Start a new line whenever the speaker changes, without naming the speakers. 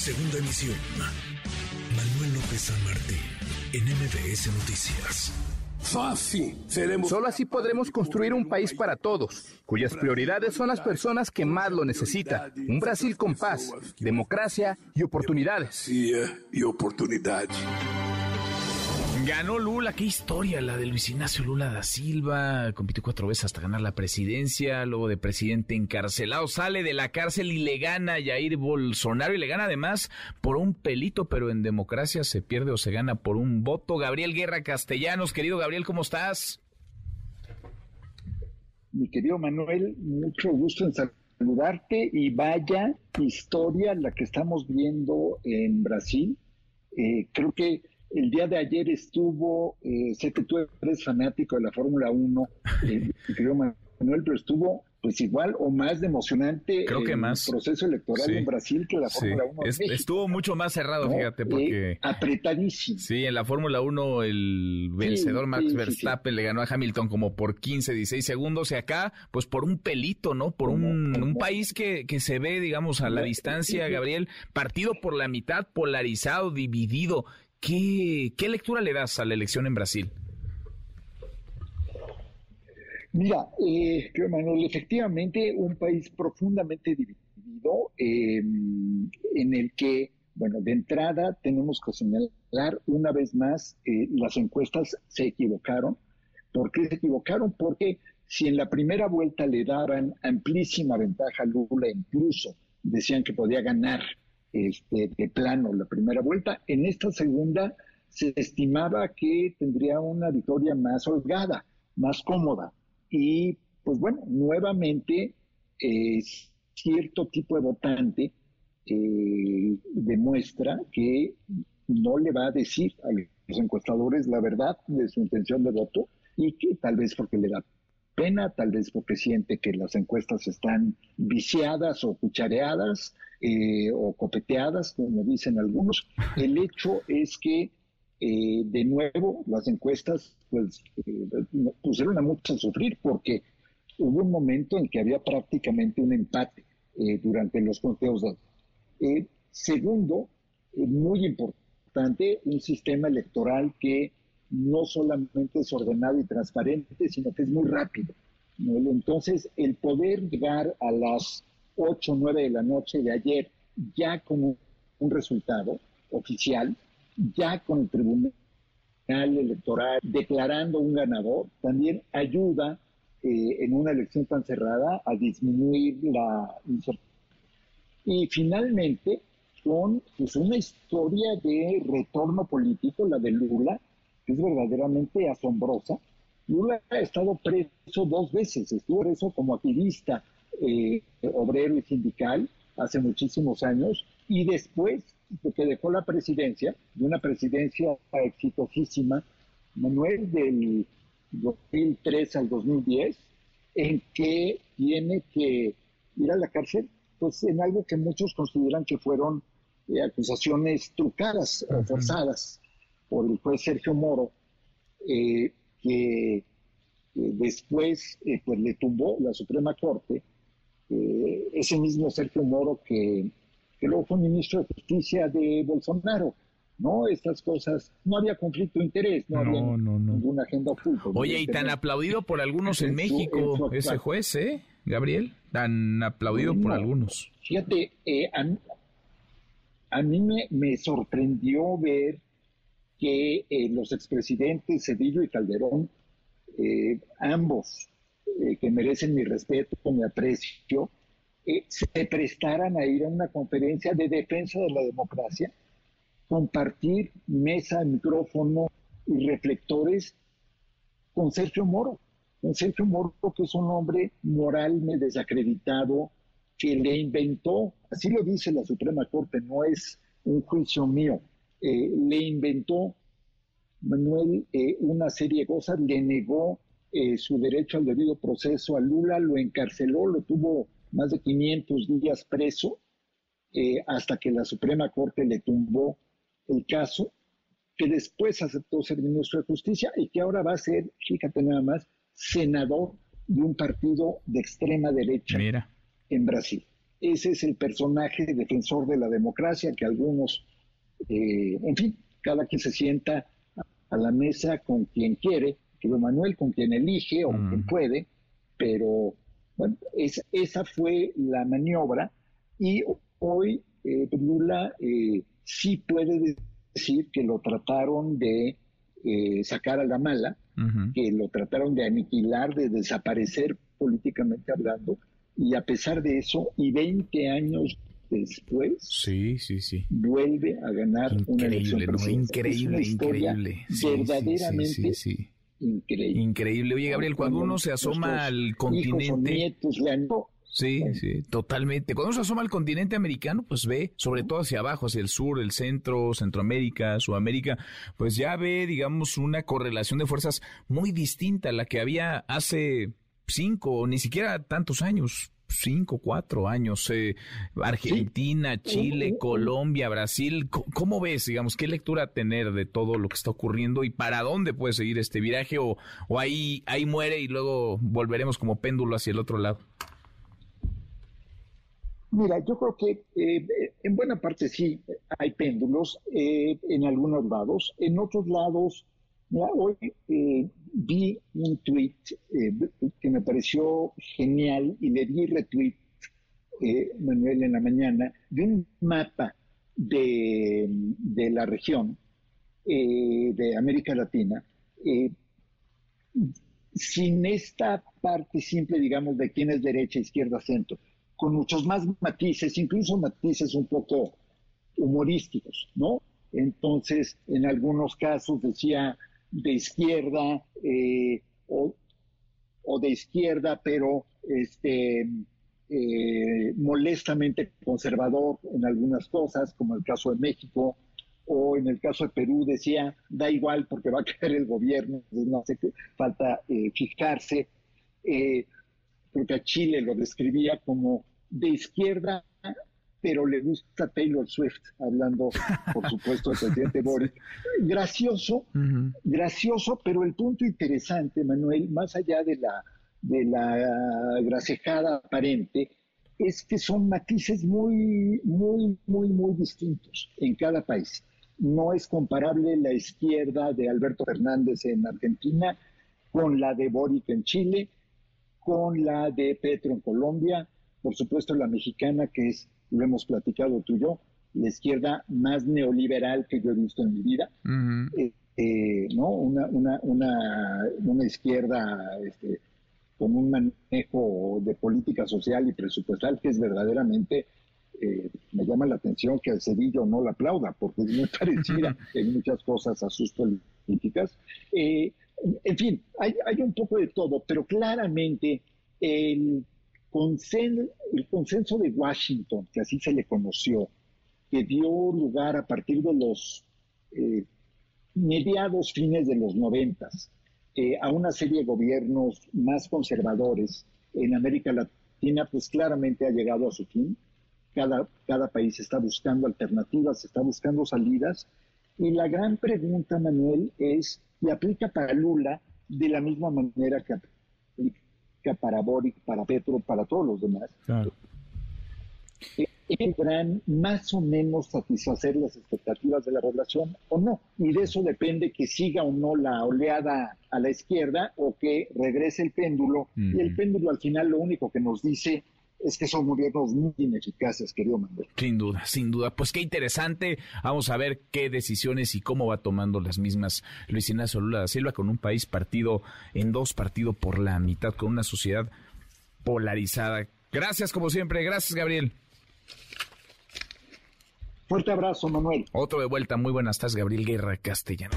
Segunda emisión. Manuel López San Martín, en MBS Noticias.
Fácil, seremos.
Solo así podremos construir un país para todos, cuyas prioridades son las personas que más lo necesitan. Un Brasil con paz, democracia y oportunidades.
Y oportunidad.
Ganó Lula, qué historia la de Luis Ignacio Lula da Silva, compitió cuatro veces hasta ganar la presidencia, luego de presidente encarcelado, sale de la cárcel y le gana a Jair Bolsonaro y le gana además por un pelito, pero en democracia se pierde o se gana por un voto. Gabriel Guerra Castellanos, querido Gabriel, ¿cómo estás?
Mi querido Manuel, mucho gusto en saludarte y vaya historia la que estamos viendo en Brasil. Eh, creo que el día de ayer estuvo, eh, sé que tú eres fanático de la Fórmula 1, eh, creo Manuel, pero estuvo pues igual o más de emocionante
Creo que
el
más.
proceso electoral en Brasil que la Fórmula 1
es, Estuvo mucho más cerrado, fíjate, porque...
Eh, apretadísimo.
Sí, en la Fórmula 1 el vencedor Max sí, Verstappen le ganó a Hamilton como por 15, 16 segundos y acá pues por un pelito, ¿no? Por un, un país que, que se ve, digamos, a la distancia, Gabriel, partido por la mitad, polarizado, dividido. ¿Qué, ¿Qué lectura le das a la elección en Brasil?
Mira, eh, Manuel, efectivamente un país profundamente dividido eh, en el que, bueno, de entrada tenemos que señalar una vez más, eh, las encuestas se equivocaron. ¿Por qué se equivocaron? Porque si en la primera vuelta le daban amplísima ventaja a Lula, incluso decían que podía ganar este, de plano la primera vuelta, en esta segunda se estimaba que tendría una victoria más holgada, más cómoda. Y pues bueno, nuevamente eh, cierto tipo de votante eh, demuestra que no le va a decir a los encuestadores la verdad de su intención de voto y que tal vez porque le da pena, tal vez porque siente que las encuestas están viciadas o cuchareadas eh, o copeteadas, como dicen algunos. El hecho es que eh, de nuevo, las encuestas pues, eh, pusieron a muchos a sufrir porque hubo un momento en que había prácticamente un empate durante los conteos. De, segundo, muy importante, un sistema electoral que no solamente es ordenado y transparente, sino que es muy rápido. Entonces, el poder llegar a las 8 o 9 de la noche de ayer ya con un resultado oficial, ya con el Tribunal Electoral declarando un ganador, también ayuda eh, en una elección tan cerrada a disminuir la incertidumbre. Y finalmente, con pues, una historia de retorno político, la de Lula, es verdaderamente asombrosa. Lula ha estado preso dos veces, estuvo preso como activista eh, obrero y sindical hace muchísimos años. Y después que dejó la presidencia, de una presidencia exitosísima, Manuel, del 2003 al 2010, en que tiene que ir a la cárcel, pues en algo que muchos consideran que fueron eh, acusaciones trucadas o forzadas por el juez Sergio Moro, eh, que después eh, pues le tumbó la Suprema Corte, ese mismo Sergio Moro que que luego fue ministro de Justicia de Bolsonaro. ¿no? Estas cosas, no había conflicto de interés, no, había ninguna agenda oculta.
Oye, y tan aplaudido por algunos en México ese juez, ¿eh, Gabriel? Tan aplaudido por algunos.
Fíjate, eh, a, mí me, sorprendió ver que eh, los expresidentes Cedillo y Calderón, eh, ambos, que merecen mi respeto, mi aprecio, se prestaran a ir a una conferencia de defensa de la democracia, compartir mesa, micrófono y reflectores con Sergio Moro. Con Sergio Moro, que es un hombre moralmente desacreditado, que le inventó, así lo dice la Suprema Corte, no es un juicio mío, eh, le inventó Manuel eh, una serie de cosas, le negó eh, su derecho al debido proceso a Lula, lo encarceló, lo tuvo más de 500 días preso, hasta que la Suprema Corte le tumbó el caso, que después aceptó ser ministro de Justicia y que ahora va a ser, fíjate nada más, senador de un partido de extrema derecha en Brasil. ese es el personaje defensor de la democracia que algunos, eh, en fin, cada quien se sienta a la mesa con quien quiere, Manuel con quien elige o con quien puede, pero bueno, esa fue la maniobra y hoy eh, Lula eh, sí puede decir que lo trataron de eh, sacar a la mala, que lo trataron de aniquilar, de desaparecer políticamente hablando, y a pesar de eso, y 20 años después,
sí, sí, sí.
vuelve a ganar una elección
Increíble, increíble.
verdaderamente increíble.
Increíble. Oye, Gabriel, cuando uno se asoma al continente... Sí, sí, totalmente. Cuando uno se asoma al continente americano, pues ve, sobre todo hacia abajo, hacia el sur, el centro, Centroamérica, Sudamérica, pues ya ve, digamos, una correlación de fuerzas muy distinta a la que había hace cinco, ni siquiera tantos años, cinco, cuatro años. Eh, Argentina, Chile, Colombia, Brasil. ¿Cómo, ves, digamos, qué lectura tener de todo lo que está ocurriendo y para dónde puede seguir este viraje o, o ahí, ahí muere y luego volveremos como péndulo hacia el otro lado?
Mira, yo creo que eh, en buena parte sí hay péndulos eh, en algunos lados. En otros lados, mira, hoy eh, vi un tweet que me pareció genial y le di retweet, Manuel, en la mañana, de un mapa de, de la región de América Latina sin esta parte simple, digamos, de quién es derecha, izquierda, centro con muchos más matices, incluso matices un poco humorísticos, ¿no? Entonces, en algunos casos decía de izquierda eh, o, de izquierda, pero este, eh, molestamente conservador en algunas cosas, como el caso de México, o en el caso de Perú decía, da igual porque va a caer el gobierno, no qué, falta eh, fijarse. porque a Chile lo describía como de izquierda, pero le gusta Taylor Swift, hablando, por supuesto, del presidente Boris. Gracioso, gracioso, pero el punto interesante, Manuel, más allá de la, de la gracejada aparente, es que son matices muy, muy, muy, muy distintos en cada país. No es comparable la izquierda de Alberto Fernández en Argentina con la de Boric en Chile, con la de Petro en Colombia, por supuesto la mexicana, que es, lo hemos platicado tú y yo, la izquierda más neoliberal que yo he visto en mi vida, eh, eh, ¿no? Una, una, una, una izquierda este, con un manejo de política social y presupuestal que es verdaderamente, eh, me llama la atención que el Cedillo no la aplauda, porque es muy parecida en muchas cosas a sus políticas. en fin, hay, hay un poco de todo, pero claramente el el consenso de Washington, que así se le conoció, que dio lugar a partir de los eh, mediados fines de los noventas eh, a una serie de gobiernos más conservadores en América Latina, pues claramente ha llegado a su fin. Cada, cada país está buscando alternativas, está buscando salidas. Y la gran pregunta, Manuel, es, ¿y aplica para Lula de la misma manera que aplica para Boric, para Petro, para todos los demás, claro. ¿podrán más o menos satisfacer las expectativas de la población o no. Y de eso depende que siga o no la oleada a la izquierda o que regrese el péndulo. Y el péndulo al final lo único que nos dice es que son gobiernos muy ineficaces, querido Manuel.
Sin duda, sin duda. Pues qué interesante. Vamos a ver qué decisiones y cómo va tomando las mismas Luis Ignacio Lula da Silva con un país partido en dos, partido por la mitad, con una sociedad polarizada. Gracias, como siempre. Gracias, Gabriel.
Fuerte abrazo, Manuel.
Otro de vuelta. Muy buenas tardes, Gabriel Guerra Castellano.